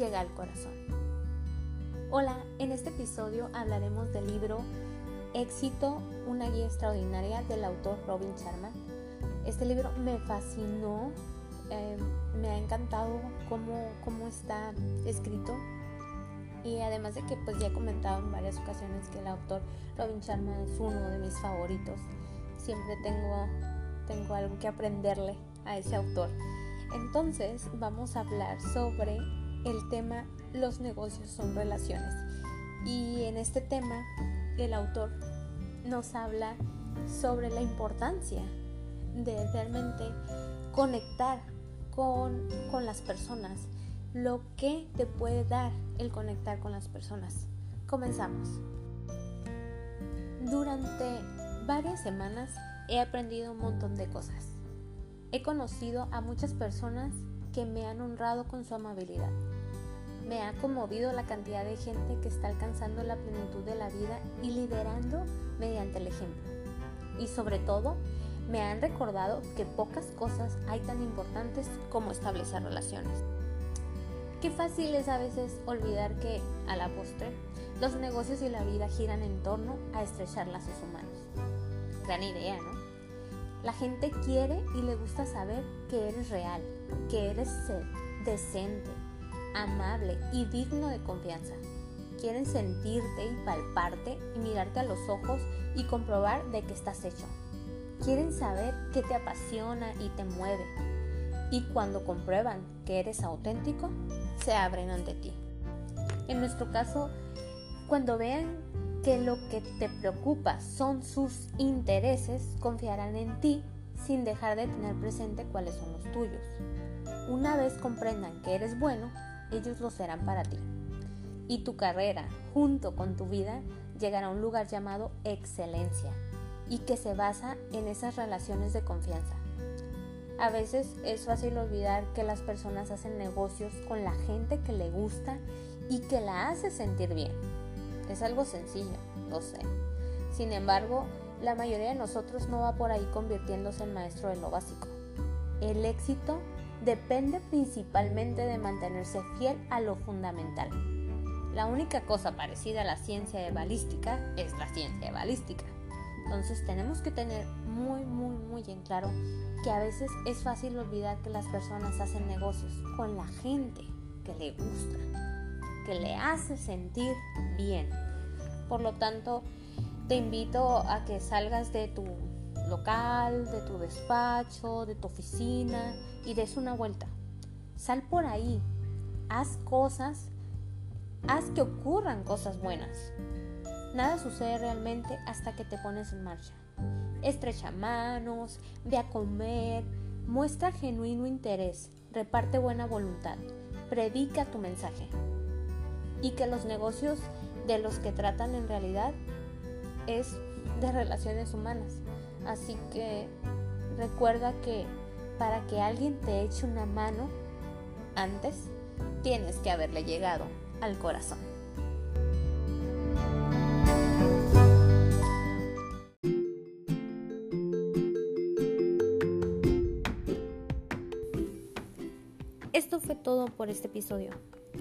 Llega al corazón. Hola, en este episodio hablaremos del libro Éxito, una guía extraordinaria del autor Robin Sharma. Este libro me fascinó, eh, me ha encantado cómo, cómo está escrito y además de que pues ya he comentado en varias ocasiones que el autor Robin Sharma es uno de mis favoritos. Siempre tengo, tengo algo que aprenderle a ese autor. Entonces vamos a hablar sobre el tema los negocios son relaciones. Y en este tema el autor nos habla sobre la importancia de realmente conectar con, con las personas, lo que te puede dar el conectar con las personas. Comenzamos. Durante varias semanas he aprendido un montón de cosas He conocido a muchas personas que me han honrado con su amabilidad. Me ha conmovido la cantidad de gente que está alcanzando la plenitud de la vida y liderando mediante el ejemplo. Y sobre todo, me han recordado que pocas cosas hay tan importantes como establecer relaciones. Qué fácil es a veces olvidar que, a la postre, los negocios y la vida giran en torno a estrechar lazos humanos. Gran idea, ¿no? La gente quiere y le gusta saber que eres real, que eres decente, amable y digno de confianza. Quieren sentirte y palparte y mirarte a los ojos y comprobar de qué estás hecho. Quieren saber qué te apasiona y te mueve. Y cuando comprueban que eres auténtico, se abren ante ti. En nuestro caso, cuando vean que lo que te preocupa son sus intereses, confiarán en ti sin dejar de tener presente cuáles son los tuyos. Una vez comprendan que eres bueno, ellos lo serán para ti. Y tu carrera, junto con tu vida, llegará a un lugar llamado excelencia y que se basa en esas relaciones de confianza. A veces es fácil olvidar que las personas hacen negocios con la gente que le gusta y que la hace sentir bien es algo sencillo, lo sé. Sin embargo, la mayoría de nosotros no va por ahí convirtiéndose en maestro de lo básico. El éxito depende principalmente de mantenerse fiel a lo fundamental. La única cosa parecida a la ciencia de balística es la ciencia de balística. Entonces tenemos que tener muy, muy, muy en claro que a veces es fácil olvidar que las personas hacen negocios con la gente que le gusta que le hace sentir bien. Por lo tanto, te invito a que salgas de tu local, de tu despacho, de tu oficina y des una vuelta. Sal por ahí, haz cosas, haz que ocurran cosas buenas. Nada sucede realmente hasta que te pones en marcha. Estrecha manos, ve a comer, muestra genuino interés, reparte buena voluntad, predica tu mensaje y que los negocios de los que tratan en realidad es de relaciones humanas. Así que recuerda que para que alguien te eche una mano antes, tienes que haberle llegado al corazón. Esto fue todo por este episodio.